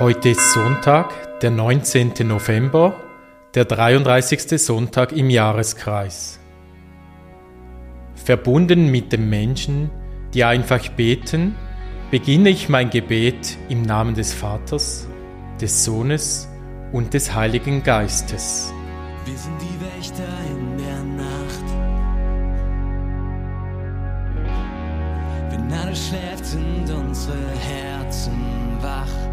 Heute ist Sonntag, der 19. November, der 33. Sonntag im Jahreskreis. Verbunden mit den Menschen, die einfach beten, beginne ich mein Gebet im Namen des Vaters, des Sohnes und des Heiligen Geistes. Wir sind die Wächter in der Nacht. Wenn alles schläft, sind unsere Herzen wach.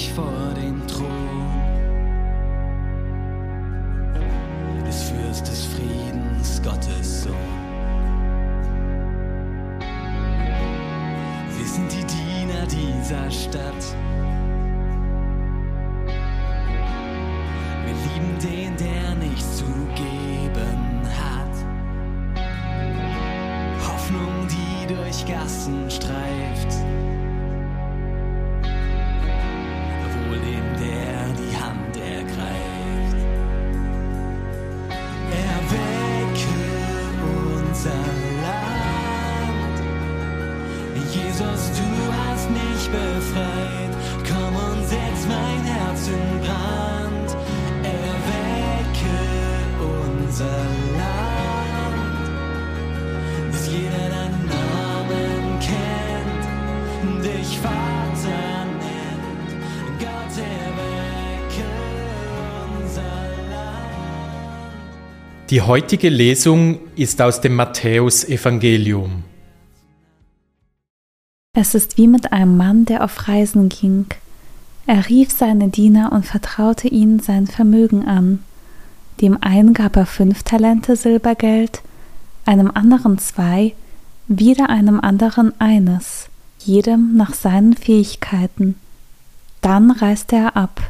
Unermüdlich vor den Thron des Fürst des Friedens, Gottes Sohn. Wir sind die Diener dieser Stadt. Wir lieben den, der nichts zu geben hat. Hoffnung, die durch Gassen streift. Du hast mich befreit. Komm und setz mein Herz in Brand. Erwecke unser Land. Bis jeder deinen Namen kennt. Dich Vater nennt. Gott, erwecke unser Land. Die heutige Lesung ist aus dem Matthäusevangelium. Es ist wie mit einem Mann, der auf Reisen ging. Er rief seine Diener und vertraute ihnen sein Vermögen an. Dem einen gab er fünf Talente Silbergeld, einem anderen zwei, wieder einem anderen eines, jedem nach seinen Fähigkeiten. Dann reiste er ab.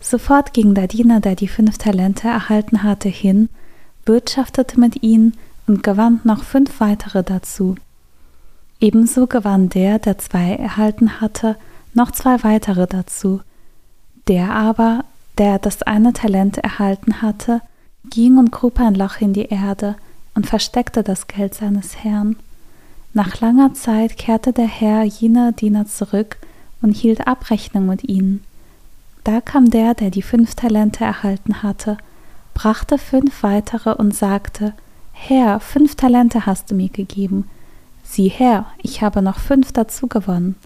Sofort ging der Diener, der die fünf Talente erhalten hatte, hin, wirtschaftete mit ihnen und gewann noch fünf weitere dazu. Ebenso gewann der, der zwei erhalten hatte, noch zwei weitere dazu. Der aber, der das eine Talent erhalten hatte, ging und grub ein Loch in die Erde und versteckte das Geld seines Herrn. Nach langer Zeit kehrte der Herr jener Diener zurück und hielt Abrechnung mit ihnen. Da kam der, der die fünf Talente erhalten hatte, brachte fünf weitere und sagte, Herr, fünf Talente hast du mir gegeben. Sieh her, ich habe noch fünf dazu gewonnen.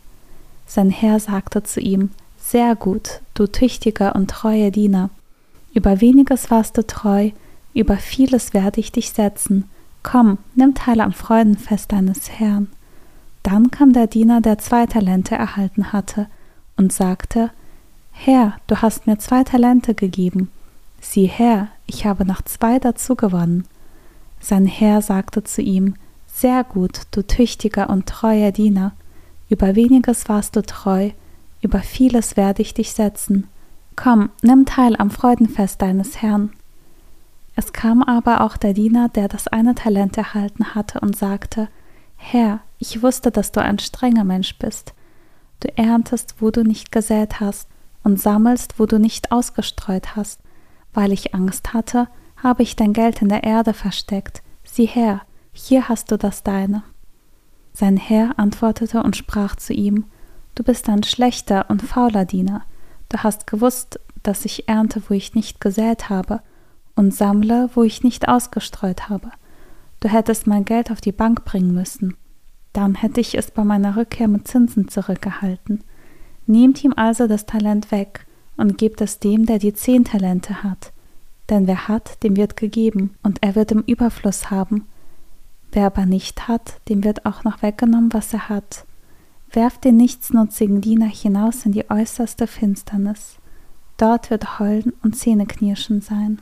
Sein Herr sagte zu ihm, Sehr gut, du tüchtiger und treuer Diener. Über weniges warst du treu, über vieles werde ich dich setzen. Komm, nimm teil am Freudenfest deines Herrn. Dann kam der Diener, der zwei Talente erhalten hatte, und sagte, Herr, du hast mir zwei Talente gegeben. Sieh her, ich habe noch zwei dazu gewonnen. Sein Herr sagte zu ihm, Sehr gut, du tüchtiger und treuer Diener. Über weniges warst du treu, über vieles werde ich dich setzen. Komm, nimm teil am Freudenfest deines Herrn. Es kam aber auch der Diener, der das eine Talent erhalten hatte, und sagte, Herr, ich wusste, dass du ein strenger Mensch bist. Du erntest, wo du nicht gesät hast, und sammelst, wo du nicht ausgestreut hast. Weil ich Angst hatte, habe ich dein Geld in der Erde versteckt. Sieh her, hier hast du das deine. Sein Herr antwortete und sprach zu ihm, Du bist ein schlechter und fauler Diener. Du hast gewusst, dass ich ernte, wo ich nicht gesät habe, und sammle, wo ich nicht ausgestreut habe. Du hättest mein Geld auf die Bank bringen müssen. Dann hätte ich es bei meiner Rückkehr mit Zinsen zurückgehalten. Nehmt ihm also das Talent weg und gebt es dem, der die zehn Talente hat. Denn wer hat, dem wird gegeben, und er wird im Überfluss haben. Wer aber nicht hat, dem wird auch noch weggenommen, was er hat. Werft den nichtsnutzigen Diener hinaus in die äußerste Finsternis. Dort wird Heulen und Zähneknirschen sein.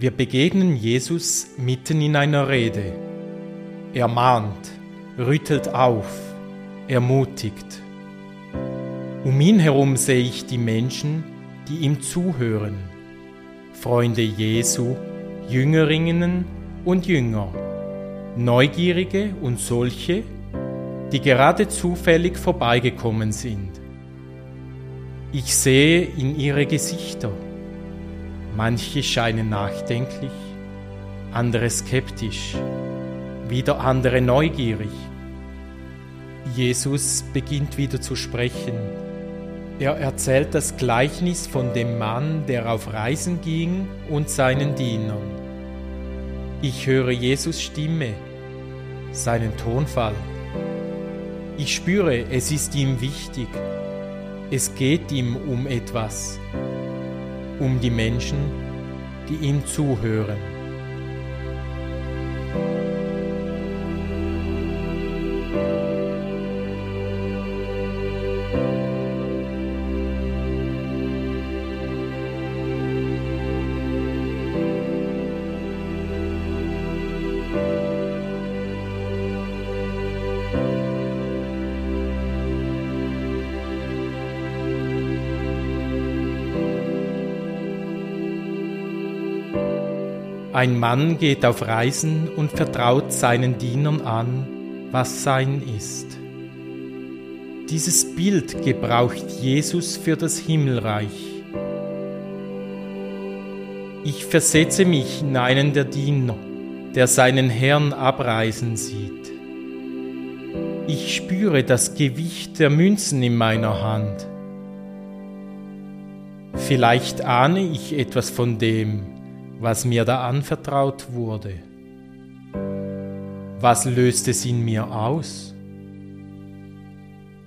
Wir begegnen Jesus mitten in einer Rede. Er mahnt, rüttelt auf, ermutigt. Um ihn herum sehe ich die Menschen, die ihm zuhören. Freunde Jesu, Jüngerinnen und Jünger, Neugierige und solche, die gerade zufällig vorbeigekommen sind. Ich sehe in ihre Gesichter. Manche scheinen nachdenklich, andere skeptisch, wieder andere neugierig. Jesus beginnt wieder zu sprechen. Er erzählt das Gleichnis von dem Mann, der auf Reisen ging und seinen Dienern. Ich höre Jesus Stimme, seinen Tonfall. Ich spüre, es ist ihm wichtig. Es geht ihm um etwas, um die Menschen, die ihm zuhören. Ein Mann geht auf Reisen und vertraut seinen Dienern an, was sein ist. Dieses Bild gebraucht Jesus für das Himmelreich. Ich versetze mich in einen der Diener, der seinen Herrn abreisen sieht. Ich spüre das Gewicht der Münzen in meiner Hand. Vielleicht ahne ich etwas von dem, was mir da anvertraut wurde. Was löst es in mir aus?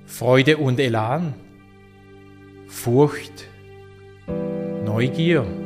Freude und Elan, Furcht, Neugier.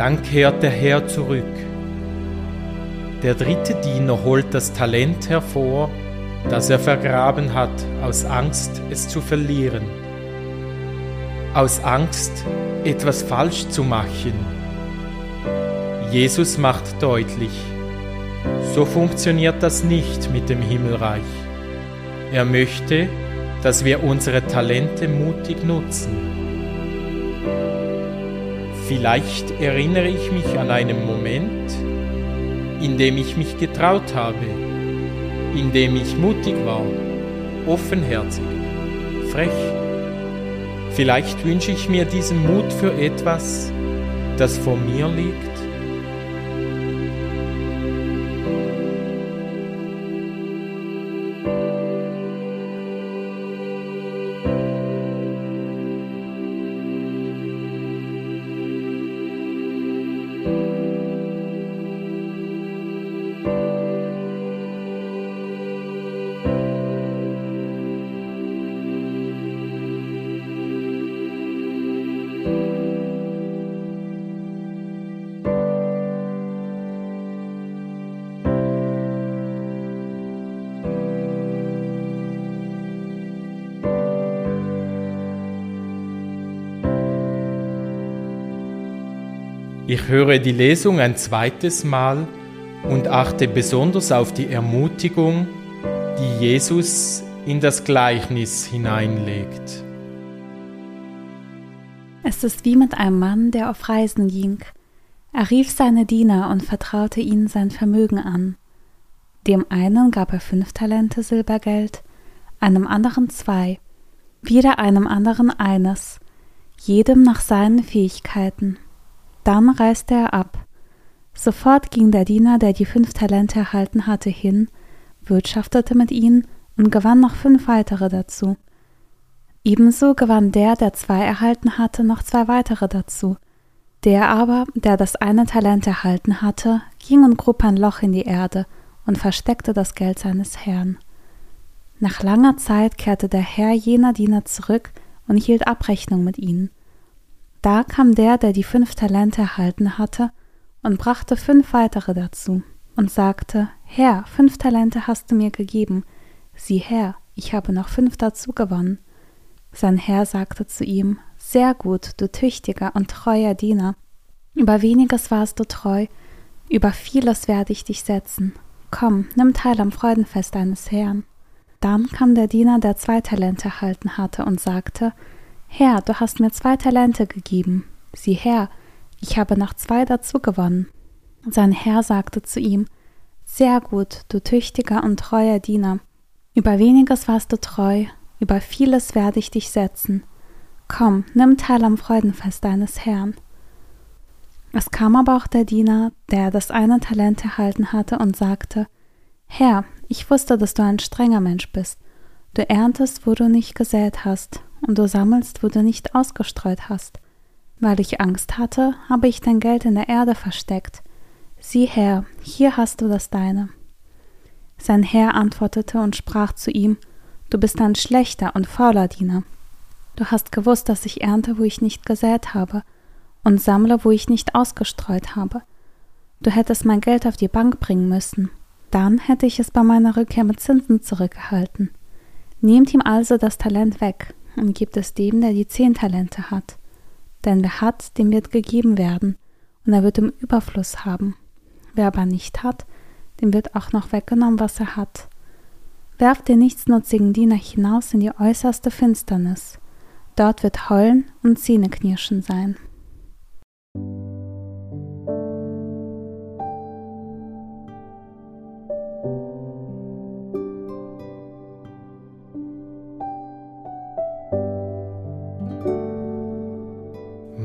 Dann kehrt der Herr zurück. Der dritte Diener holt das Talent hervor, das er vergraben hat, aus Angst, es zu verlieren. Aus Angst, etwas falsch zu machen. Jesus macht deutlich, so funktioniert das nicht mit dem Himmelreich. Er möchte, dass wir unsere Talente mutig nutzen. Vielleicht erinnere ich mich an einen Moment, in dem ich mich getraut habe, in dem ich mutig war, offenherzig, frech. Vielleicht wünsche ich mir diesen Mut für etwas, das vor mir liegt Ich höre die Lesung ein zweites Mal und achte besonders auf die Ermutigung, die Jesus in das Gleichnis hineinlegt. Es ist wie mit einem Mann, der auf Reisen ging. Er rief seine Diener und vertraute ihnen sein Vermögen an. Dem einen gab er fünf Talente Silbergeld, einem anderen zwei, wieder einem anderen eines, jedem nach seinen Fähigkeiten. Dann reiste er ab. Sofort ging der Diener, der die fünf Talente erhalten hatte, hin, wirtschaftete mit ihnen und gewann noch fünf weitere dazu. Ebenso gewann der, der zwei erhalten hatte, noch zwei weitere dazu. Der aber, der das eine Talent erhalten hatte, ging und grub ein Loch in die Erde und versteckte das Geld seines Herrn. Nach langer Zeit kehrte der Herr jener Diener zurück und hielt Abrechnung mit ihnen. Da kam der, der die fünf Talente erhalten hatte, und brachte fünf weitere dazu und sagte, Herr, fünf Talente hast du mir gegeben. Sieh her, ich habe noch fünf dazu gewonnen. Sein Herr sagte zu ihm, Sehr gut, du tüchtiger und treuer Diener. Über weniges warst du treu, über vieles werde ich dich setzen. Komm, nimm teil am Freudenfest deines Herrn. Dann kam der Diener, der zwei Talente erhalten hatte, und sagte, Herr, du hast mir zwei Talente gegeben. Sieh her, ich habe noch zwei dazu gewonnen. Sein Herr sagte zu ihm, Sehr gut, du tüchtiger und treuer Diener. Über weniges warst du treu, über vieles werde ich dich setzen. Komm, nimm teil am Freudenfest deines Herrn. Es kam aber auch der Diener, der das eine Talent erhalten hatte, und sagte, Herr, ich wusste, dass du ein strenger Mensch bist. Du erntest, wo du nicht gesät hast, und du sammelst, wo du nicht ausgestreut hast. Weil ich Angst hatte, habe ich dein Geld in der Erde versteckt. Sieh her, hier hast du das deine. Sein Herr antwortete und sprach zu ihm, Du bist ein schlechter und fauler Diener. Du hast gewusst, dass ich ernte, wo ich nicht gesät habe, und sammle, wo ich nicht ausgestreut habe. Du hättest mein Geld auf die Bank bringen müssen, dann hätte ich es bei meiner Rückkehr mit Zinsen zurückgehalten. Nehmt ihm also das Talent weg und gebt es dem, der die zehn Talente hat. Denn wer hat, dem wird gegeben werden, und er wird im Überfluss haben. Wer aber nicht hat, dem wird auch noch weggenommen, was er hat. Werft den nichtsnutzigen Diener hinaus in die äußerste Finsternis. Dort wird Heulen und Zähneknirschen sein.